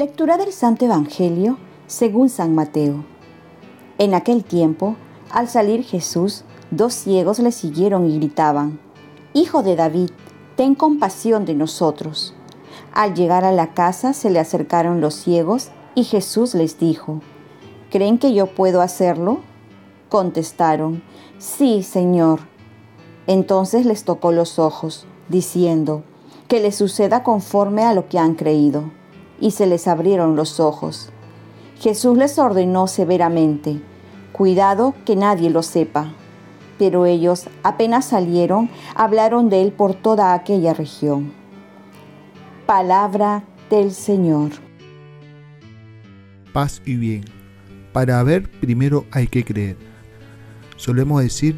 Lectura del Santo Evangelio según San Mateo. En aquel tiempo, al salir Jesús, dos ciegos le siguieron y gritaban, Hijo de David, ten compasión de nosotros. Al llegar a la casa se le acercaron los ciegos y Jesús les dijo, ¿creen que yo puedo hacerlo? Contestaron, sí, Señor. Entonces les tocó los ojos, diciendo, que les suceda conforme a lo que han creído y se les abrieron los ojos. Jesús les ordenó severamente, cuidado que nadie lo sepa. Pero ellos apenas salieron, hablaron de él por toda aquella región. Palabra del Señor. Paz y bien. Para ver primero hay que creer. Solemos decir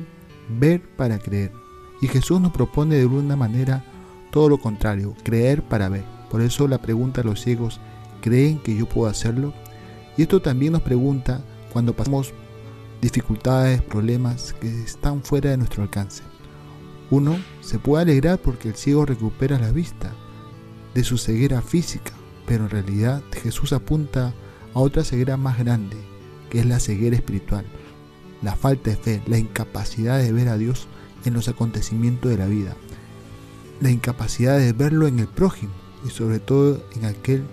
ver para creer. Y Jesús nos propone de alguna manera todo lo contrario, creer para ver. Por eso la pregunta a los ciegos, ¿creen que yo puedo hacerlo? Y esto también nos pregunta cuando pasamos dificultades, problemas que están fuera de nuestro alcance. Uno se puede alegrar porque el ciego recupera la vista de su ceguera física, pero en realidad Jesús apunta a otra ceguera más grande, que es la ceguera espiritual, la falta de fe, la incapacidad de ver a Dios en los acontecimientos de la vida, la incapacidad de verlo en el prójimo, y sobre todo en aquel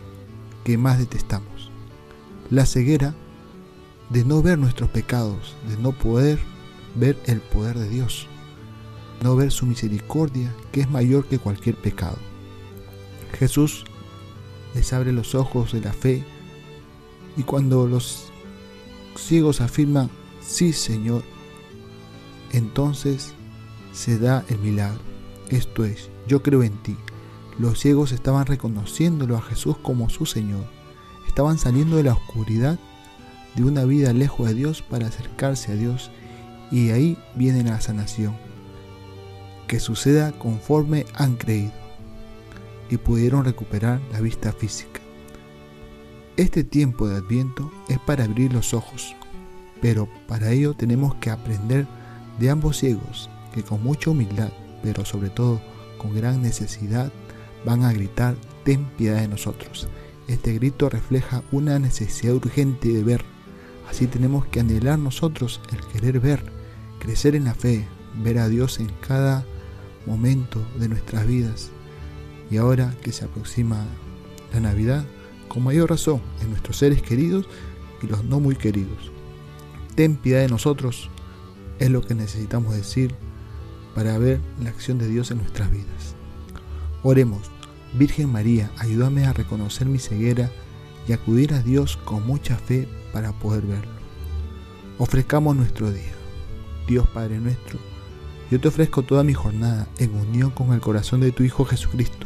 que más detestamos. La ceguera de no ver nuestros pecados, de no poder ver el poder de Dios, no ver su misericordia que es mayor que cualquier pecado. Jesús les abre los ojos de la fe y cuando los ciegos afirman, sí Señor, entonces se da el milagro. Esto es, yo creo en ti, los ciegos estaban reconociéndolo a Jesús como su Señor. Estaban saliendo de la oscuridad de una vida lejos de Dios para acercarse a Dios y ahí viene la sanación. Que suceda conforme han creído y pudieron recuperar la vista física. Este tiempo de Adviento es para abrir los ojos, pero para ello tenemos que aprender de ambos ciegos que con mucha humildad, pero sobre todo con gran necesidad, van a gritar, ten piedad de nosotros. Este grito refleja una necesidad urgente de ver. Así tenemos que anhelar nosotros el querer ver, crecer en la fe, ver a Dios en cada momento de nuestras vidas. Y ahora que se aproxima la Navidad, con mayor razón en nuestros seres queridos y los no muy queridos. Ten piedad de nosotros es lo que necesitamos decir para ver la acción de Dios en nuestras vidas. Oremos, Virgen María, ayúdame a reconocer mi ceguera y acudir a Dios con mucha fe para poder verlo. Ofrezcamos nuestro día. Dios Padre nuestro, yo te ofrezco toda mi jornada en unión con el corazón de tu Hijo Jesucristo,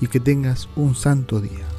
y que tengas un santo día.